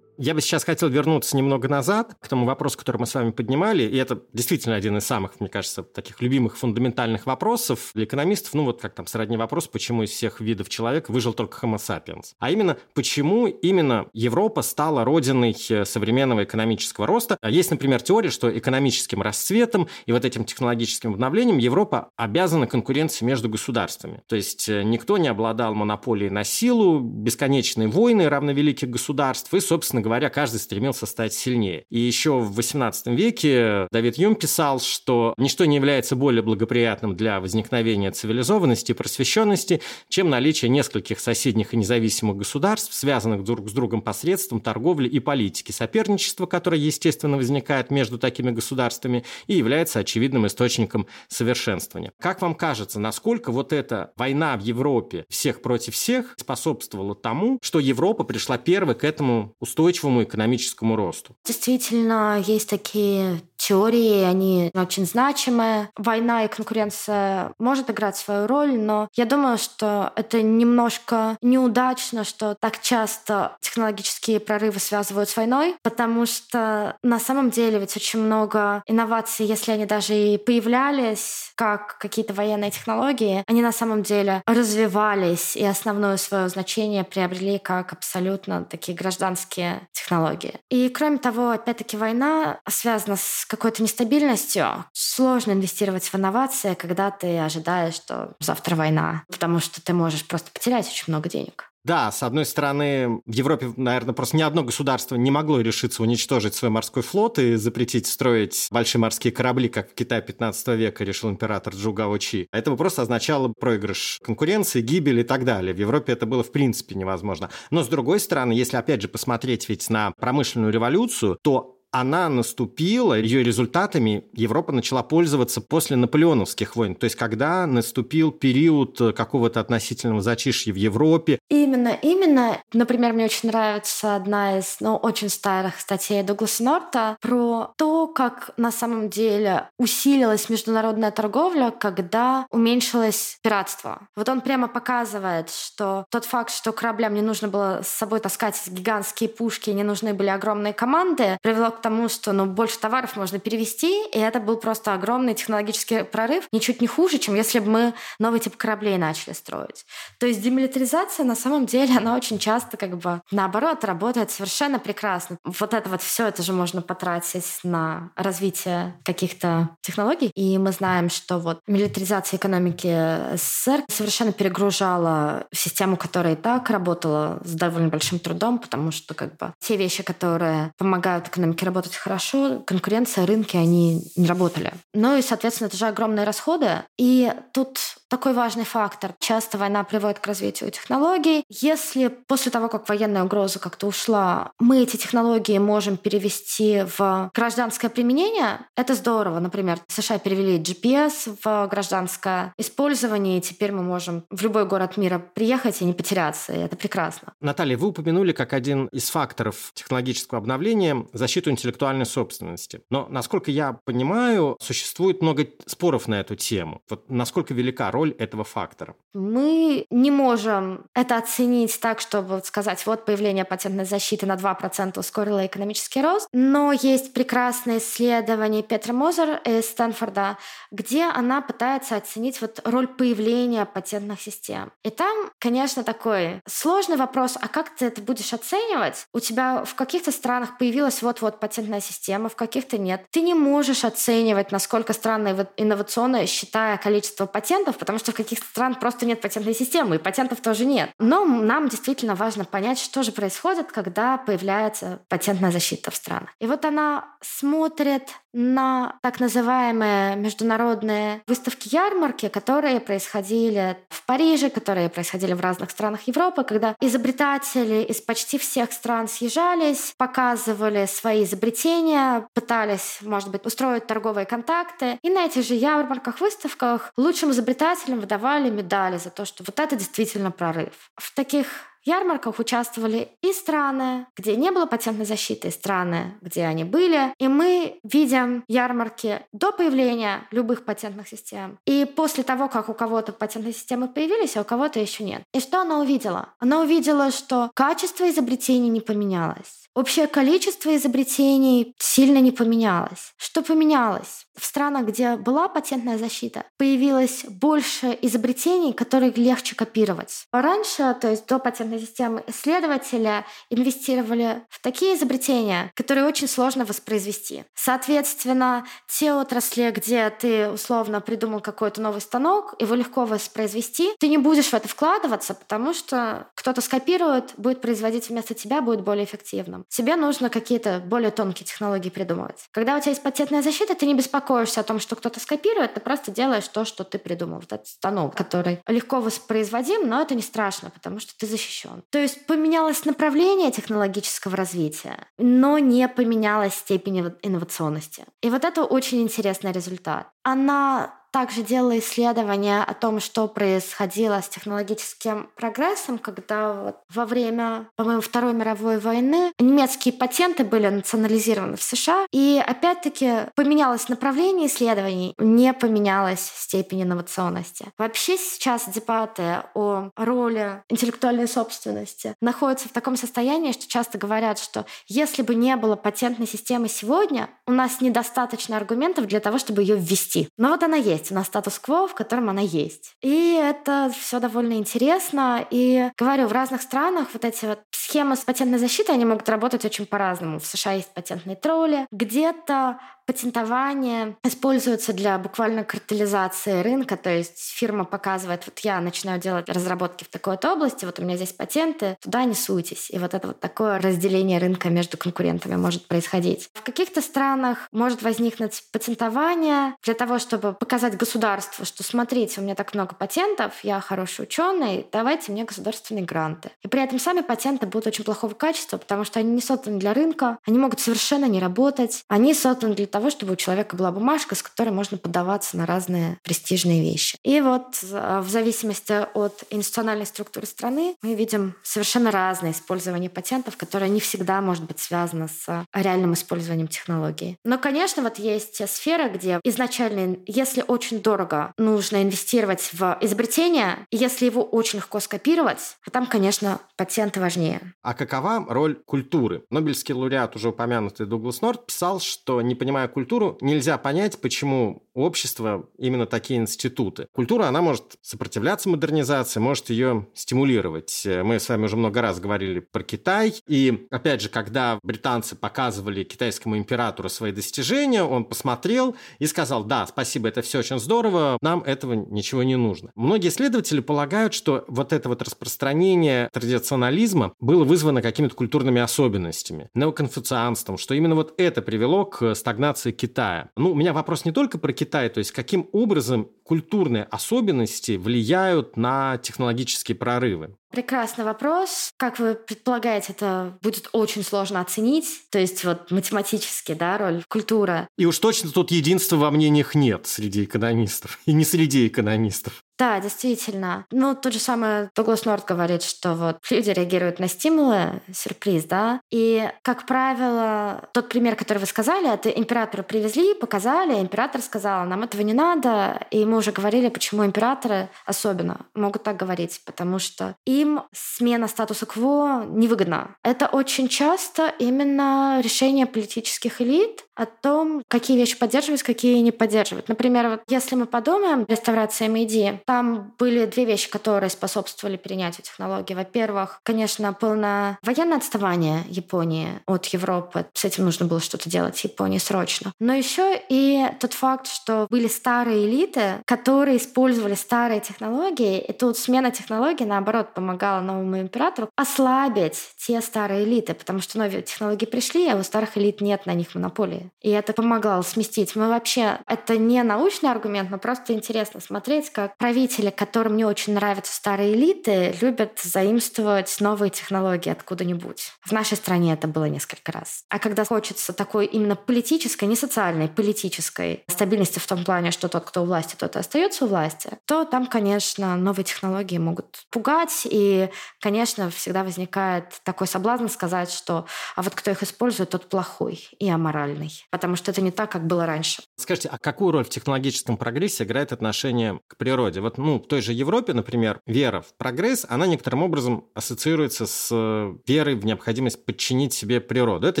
Я бы сейчас хотел вернуться немного назад к тому вопросу, который мы с вами поднимали, и это действительно один из самых, мне кажется, таких любимых фундаментальных вопросов для экономистов, ну вот как там сродни вопрос, почему из всех видов человека выжил только Homo sapiens. А именно, почему именно Европа стала родиной э, современного экономического роста. Есть, например, теория, что экономическим расцветом и вот этим технологическим обновлением Европа обязана конкуренции между государствами. То есть э, никто не обладал монополией на силу, бесконечные войны равновеликих государств, и, собственно говоря, каждый стремился стать сильнее. И еще в XVIII веке Давид Юм писал, что ничто не является более благоприятным для возникновения цивилизованности и просвещенности, чем наличие нескольких соседних и независимых государств, связанных друг с другом посредством торговли и политики, соперничество, которое, естественно, возникает между такими государствами и является очевидным источником совершенствования. Как вам кажется, насколько вот эта война в Европе всех против всех способствовала тому, что Европа пришла первой к этому устойчивому экономическому росту? Действительно, есть такие теории, они очень значимые. Война и конкуренция может играть свою роль, но я думаю, что это немножко неудачно, что так часто технологические прорывы связывают с войной, потому что на самом деле ведь очень много инноваций, если они даже и появлялись как какие-то военные технологии, они на самом деле развивались и основное свое значение приобрели как абсолютно такие гражданские технологии. И кроме того, опять-таки война связана с какой-то нестабильностью. Сложно инвестировать в инновации, когда ты ожидаешь, что завтра война, потому что ты можешь просто потерять очень много денег. Да, с одной стороны, в Европе, наверное, просто ни одно государство не могло решиться уничтожить свой морской флот и запретить строить большие морские корабли, как в Китае 15 века решил император Джугао Чи. Это бы просто означало проигрыш конкуренции, гибель и так далее. В Европе это было в принципе невозможно. Но с другой стороны, если опять же посмотреть ведь на промышленную революцию, то она наступила, ее результатами Европа начала пользоваться после наполеоновских войн, то есть когда наступил период какого-то относительного зачишья в Европе. Именно, именно. Например, мне очень нравится одна из, ну, очень старых статей Дугласа Норта про то, как на самом деле усилилась международная торговля, когда уменьшилось пиратство. Вот он прямо показывает, что тот факт, что кораблям не нужно было с собой таскать гигантские пушки, не нужны были огромные команды, привело к тому, что ну, больше товаров можно перевести, и это был просто огромный технологический прорыв, ничуть не хуже, чем если бы мы новый тип кораблей начали строить. То есть демилитаризация на самом деле, она очень часто как бы наоборот работает совершенно прекрасно. Вот это вот все это же можно потратить на развитие каких-то технологий. И мы знаем, что вот милитаризация экономики СССР совершенно перегружала систему, которая и так работала с довольно большим трудом, потому что как бы те вещи, которые помогают экономике работать хорошо, конкуренция, рынки, они не работали. Ну и, соответственно, это же огромные расходы. И тут такой важный фактор. Часто война приводит к развитию технологий. Если после того, как военная угроза как-то ушла, мы эти технологии можем перевести в гражданское применение, это здорово. Например, США перевели GPS в гражданское использование, и теперь мы можем в любой город мира приехать и не потеряться, и это прекрасно. Наталья, вы упомянули как один из факторов технологического обновления защиту интеллектуальной собственности. Но, насколько я понимаю, существует много споров на эту тему. Вот насколько велика роль этого фактора? Мы не можем это оценить так, чтобы сказать, вот появление патентной защиты на 2% ускорило экономический рост. Но есть прекрасное исследование Петра Мозер из Стэнфорда, где она пытается оценить вот роль появления патентных систем. И там, конечно, такой сложный вопрос, а как ты это будешь оценивать? У тебя в каких-то странах появилась вот-вот патентная система, в каких-то нет. Ты не можешь оценивать, насколько страны инновационные, считая количество патентов, потому что в каких-то странах просто нет патентной системы, и патентов тоже нет. Но нам действительно важно понять, что же происходит, когда появляется патентная защита в странах. И вот она смотрит на так называемые международные выставки-ярмарки, которые происходили в Париже, которые происходили в разных странах Европы, когда изобретатели из почти всех стран съезжались, показывали свои изобретения, пытались, может быть, устроить торговые контакты. И на этих же ярмарках, выставках лучшим изобретателям выдавали медали за то, что вот это действительно прорыв. В таких ярмарках участвовали и страны, где не было патентной защиты, и страны, где они были. И мы видим ярмарки до появления любых патентных систем. И после того, как у кого-то патентные системы появились, а у кого-то еще нет. И что она увидела? Она увидела, что качество изобретений не поменялось. Общее количество изобретений сильно не поменялось. Что поменялось? В странах, где была патентная защита, появилось больше изобретений, которые легче копировать. Раньше, то есть до патентной системы, исследователи инвестировали в такие изобретения, которые очень сложно воспроизвести. Соответственно, те отрасли, где ты условно придумал какой-то новый станок, его легко воспроизвести, ты не будешь в это вкладываться, потому что кто-то скопирует, будет производить вместо тебя, будет более эффективным. Тебе нужно какие-то более тонкие технологии придумывать. Когда у тебя есть патентная защита, ты не беспокоишься о том, что кто-то скопирует, ты просто делаешь то, что ты придумал. Вот этот станок, который легко воспроизводим, но это не страшно, потому что ты защищен. То есть поменялось направление технологического развития, но не поменялась степень инновационности. И вот это очень интересный результат. Она также делала исследования о том, что происходило с технологическим прогрессом, когда вот во время, по-моему, Второй мировой войны немецкие патенты были национализированы в США, и опять-таки поменялось направление исследований, не поменялась степень инновационности. Вообще сейчас дебаты о роли интеллектуальной собственности находятся в таком состоянии, что часто говорят, что если бы не было патентной системы сегодня, у нас недостаточно аргументов для того, чтобы ее ввести. Но вот она есть есть, у нас статус-кво, в котором она есть. И это все довольно интересно. И говорю, в разных странах вот эти вот схемы с патентной защитой, они могут работать очень по-разному. В США есть патентные тролли. Где-то Патентование используется для буквально картелизации рынка, то есть фирма показывает, вот я начинаю делать разработки в такой-то области, вот у меня здесь патенты, туда не суйтесь. И вот это вот такое разделение рынка между конкурентами может происходить. В каких-то странах может возникнуть патентование для того, чтобы показать государству, что смотрите, у меня так много патентов, я хороший ученый, давайте мне государственные гранты. И при этом сами патенты будут очень плохого качества, потому что они не созданы для рынка, они могут совершенно не работать, они созданы для того, чтобы у человека была бумажка, с которой можно подаваться на разные престижные вещи. И вот э, в зависимости от институциональной структуры страны мы видим совершенно разное использование патентов, которое не всегда может быть связано с реальным использованием технологии. Но, конечно, вот есть те сферы, где изначально, если очень дорого, нужно инвестировать в изобретение, если его очень легко скопировать, то там, конечно, патенты важнее. А какова роль культуры? Нобелевский лауреат, уже упомянутый Дуглас Норт, писал, что, не понимая понимая культуру, нельзя понять, почему общество именно такие институты. Культура, она может сопротивляться модернизации, может ее стимулировать. Мы с вами уже много раз говорили про Китай. И, опять же, когда британцы показывали китайскому императору свои достижения, он посмотрел и сказал, да, спасибо, это все очень здорово, нам этого ничего не нужно. Многие исследователи полагают, что вот это вот распространение традиционализма было вызвано какими-то культурными особенностями, неоконфуцианством, что именно вот это привело к стагнации цивилизации Китая. Ну, у меня вопрос не только про Китай, то есть каким образом культурные особенности влияют на технологические прорывы? Прекрасный вопрос. Как вы предполагаете, это будет очень сложно оценить. То есть вот математически, да, роль культуры. И уж точно тут единства во мнениях нет среди экономистов. И не среди экономистов. Да, действительно. Ну, тот же самый Дуглас Норт говорит, что вот люди реагируют на стимулы, сюрприз, да. И, как правило, тот пример, который вы сказали, это императору привезли, показали, император сказал, нам этого не надо. И мы уже говорили, почему императоры особенно могут так говорить, потому что им смена статуса кво невыгодна. Это очень часто именно решение политических элит о том, какие вещи поддерживать, какие не поддерживать. Например, вот если мы подумаем, реставрация Мэйди, там были две вещи, которые способствовали принятию технологий. Во-первых, конечно, полное военное отставание Японии от Европы. С этим нужно было что-то делать Японии срочно. Но еще и тот факт, что были старые элиты, которые использовали старые технологии, и тут смена технологий, наоборот, помогала новому императору ослабить те старые элиты, потому что новые технологии пришли, а у старых элит нет на них монополии. И это помогало сместить. Мы вообще... Это не научный аргумент, но просто интересно смотреть, как правительство правители, которым не очень нравятся старые элиты, любят заимствовать новые технологии откуда-нибудь. В нашей стране это было несколько раз. А когда хочется такой именно политической, не социальной, политической стабильности в том плане, что тот, кто у власти, тот и остается у власти, то там, конечно, новые технологии могут пугать. И, конечно, всегда возникает такой соблазн сказать, что а вот кто их использует, тот плохой и аморальный. Потому что это не так, как было раньше. Скажите, а какую роль в технологическом прогрессе играет отношение к природе? Вот ну, в той же Европе, например, вера в прогресс, она некоторым образом ассоциируется с э, верой в необходимость подчинить себе природу. Это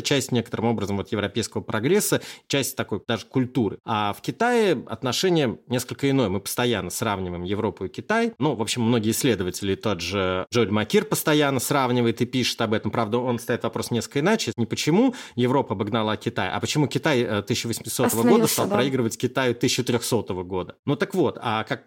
часть некоторым образом вот европейского прогресса, часть такой даже культуры. А в Китае отношение несколько иное. Мы постоянно сравниваем Европу и Китай. Ну, в общем, многие исследователи, тот же Джоэль Макир постоянно сравнивает и пишет об этом. Правда, он ставит вопрос несколько иначе. Не почему Европа обогнала Китай, а почему Китай 1800 э, года стал да. проигрывать Китаю 1300 года. Ну так вот, а как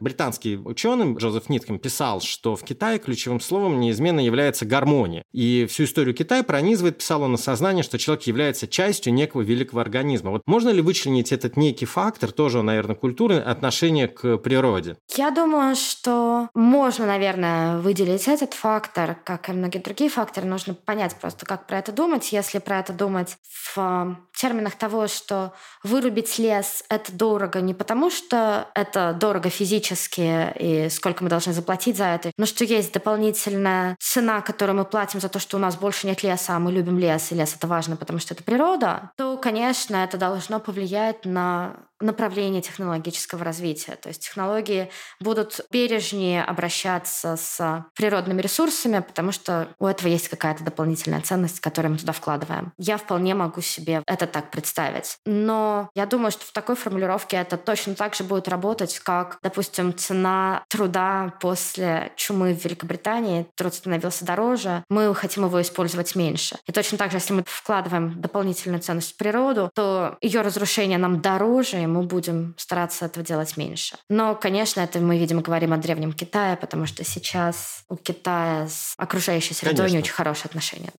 британский ученый Джозеф Нитком писал, что в Китае ключевым словом неизменно является гармония. И всю историю Китая пронизывает, писал он на сознание, что человек является частью некого великого организма. Вот можно ли вычленить этот некий фактор, тоже, наверное, культуры, отношение к природе? Я думаю, что можно, наверное, выделить этот фактор, как и многие другие факторы. Нужно понять просто, как про это думать. Если про это думать в терминах того, что вырубить лес — это дорого не потому, что это дорого физически и сколько мы должны заплатить за это, но что есть дополнительная цена, которую мы платим за то, что у нас больше нет леса, а мы любим лес, и лес — это важно, потому что это природа, то, конечно, это должно повлиять на направление технологического развития. То есть технологии будут бережнее обращаться с природными ресурсами, потому что у этого есть какая-то дополнительная ценность, которую мы туда вкладываем. Я вполне могу себе это так представить. Но я думаю, что в такой формулировке это точно так же будет работать, как, допустим, цена труда после чумы в Великобритании. Труд становился дороже, мы хотим его использовать меньше. И точно так же, если мы вкладываем дополнительную ценность в природу, то ее разрушение нам дороже, мы будем стараться этого делать меньше. Но, конечно, это мы, видимо, говорим о Древнем Китае, потому что сейчас у Китая с окружающей средой конечно. не очень хорошие отношения.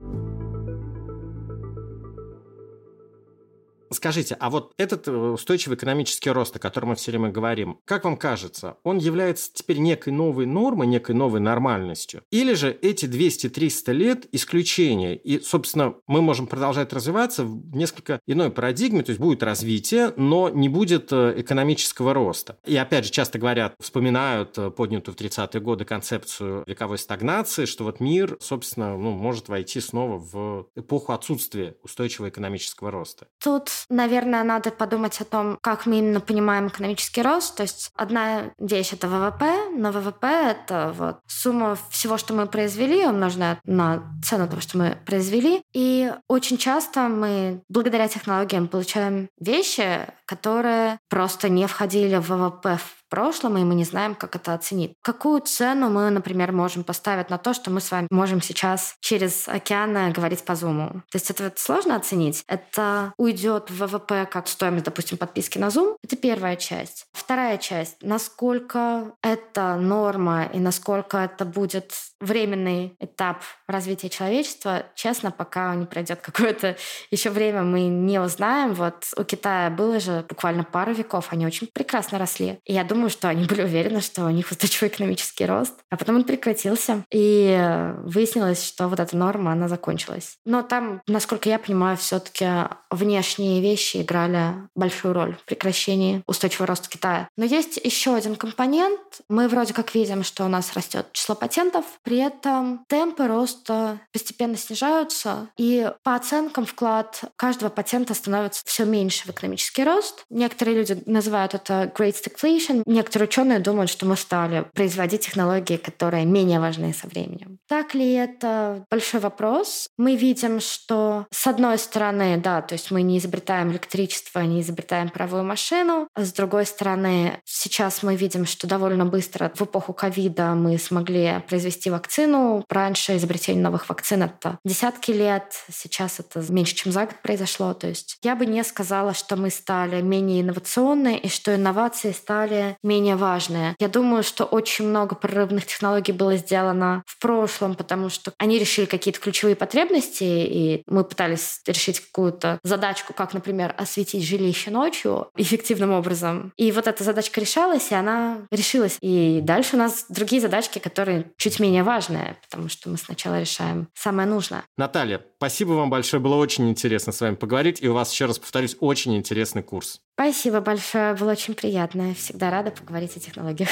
Скажите, а вот этот э, устойчивый экономический рост, о котором мы все время говорим, как вам кажется, он является теперь некой новой нормой, некой новой нормальностью? Или же эти 200-300 лет исключение? И, собственно, мы можем продолжать развиваться в несколько иной парадигме, то есть будет развитие, но не будет э, экономического роста. И опять же, часто говорят, вспоминают э, поднятую в 30-е годы концепцию вековой стагнации, что вот мир, собственно, ну, может войти снова в эпоху отсутствия устойчивого экономического роста. Тут Наверное, надо подумать о том, как мы именно понимаем экономический рост. То есть одна вещь — это ВВП, но ВВП — это вот сумма всего, что мы произвели, умноженная на цену того, что мы произвели. И очень часто мы благодаря технологиям получаем вещи, которые просто не входили в ВВП прошлом, и мы не знаем, как это оценить. Какую цену мы, например, можем поставить на то, что мы с вами можем сейчас через океаны говорить по Zoom? То есть это вот сложно оценить. Это уйдет в ВВП как стоимость, допустим, подписки на Zoom. Это первая часть. Вторая часть. Насколько это норма и насколько это будет временный этап развития человечества, честно, пока не пройдет какое-то еще время, мы не узнаем. Вот у Китая было же буквально пару веков, они очень прекрасно росли. И я думаю, что они были уверены, что у них устойчивый экономический рост. А потом он прекратился. И выяснилось, что вот эта норма, она закончилась. Но там, насколько я понимаю, все таки внешние вещи играли большую роль в прекращении устойчивого роста Китая. Но есть еще один компонент. Мы вроде как видим, что у нас растет число патентов, при этом темпы роста постепенно снижаются, и по оценкам вклад каждого патента становится все меньше в экономический рост. Некоторые люди называют это great stagflation, Некоторые ученые думают, что мы стали производить технологии, которые менее важны со временем. Так ли это? Большой вопрос. Мы видим, что с одной стороны, да, то есть мы не изобретаем электричество, не изобретаем паровую машину. А с другой стороны, сейчас мы видим, что довольно быстро в эпоху ковида мы смогли произвести вакцину. Раньше изобретение новых вакцин — это десятки лет, сейчас это меньше, чем за год произошло. То есть я бы не сказала, что мы стали менее инновационные и что инновации стали менее важные. Я думаю, что очень много прорывных технологий было сделано в прошлом, потому что они решили какие-то ключевые потребности, и мы пытались решить какую-то задачку, как, например, осветить жилище ночью эффективным образом. И вот эта задачка решалась, и она решилась. И дальше у нас другие задачки, которые чуть менее важные, потому что мы сначала решаем самое нужное. Наталья, спасибо вам большое, было очень интересно с вами поговорить, и у вас, еще раз повторюсь, очень интересный курс. Спасибо большое, было очень приятно. Всегда рада поговорить о технологиях.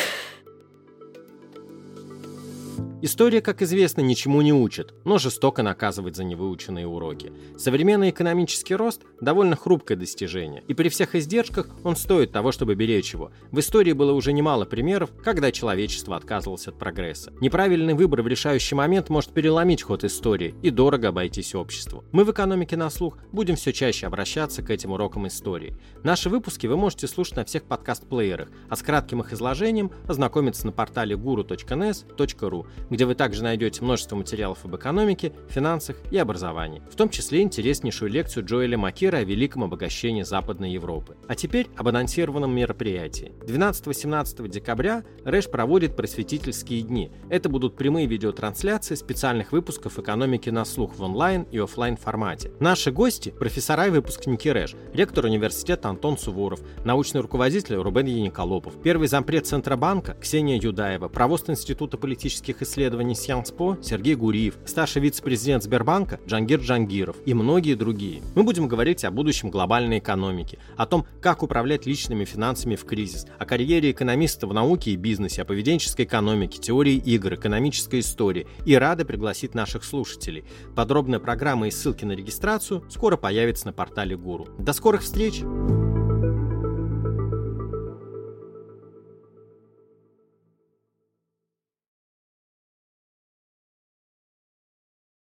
История, как известно, ничему не учит, но жестоко наказывает за невыученные уроки. Современный экономический рост – довольно хрупкое достижение, и при всех издержках он стоит того, чтобы беречь его. В истории было уже немало примеров, когда человечество отказывалось от прогресса. Неправильный выбор в решающий момент может переломить ход истории и дорого обойтись обществу. Мы в «Экономике на слух» будем все чаще обращаться к этим урокам истории. Наши выпуски вы можете слушать на всех подкаст-плеерах, а с кратким их изложением ознакомиться на портале guru.nes.ru, где вы также найдете множество материалов об экономике, финансах и образовании, в том числе интереснейшую лекцию Джоэля Макира о великом обогащении Западной Европы. А теперь об анонсированном мероприятии. 12-18 декабря Рэш проводит просветительские дни. Это будут прямые видеотрансляции специальных выпусков экономики на слух в онлайн и офлайн формате. Наши гости – профессора и выпускники Рэш, ректор университета Антон Суворов, научный руководитель Рубен Яниколопов, первый зампред Центробанка Ксения Юдаева, провост Института политических исследований исследований Сианспо Сергей Гуриев, старший вице-президент Сбербанка Джангир Джангиров и многие другие. Мы будем говорить о будущем глобальной экономики, о том, как управлять личными финансами в кризис, о карьере экономиста в науке и бизнесе, о поведенческой экономике, теории игр, экономической истории и рады пригласить наших слушателей. Подробная программа и ссылки на регистрацию скоро появятся на портале Гуру. До скорых встреч!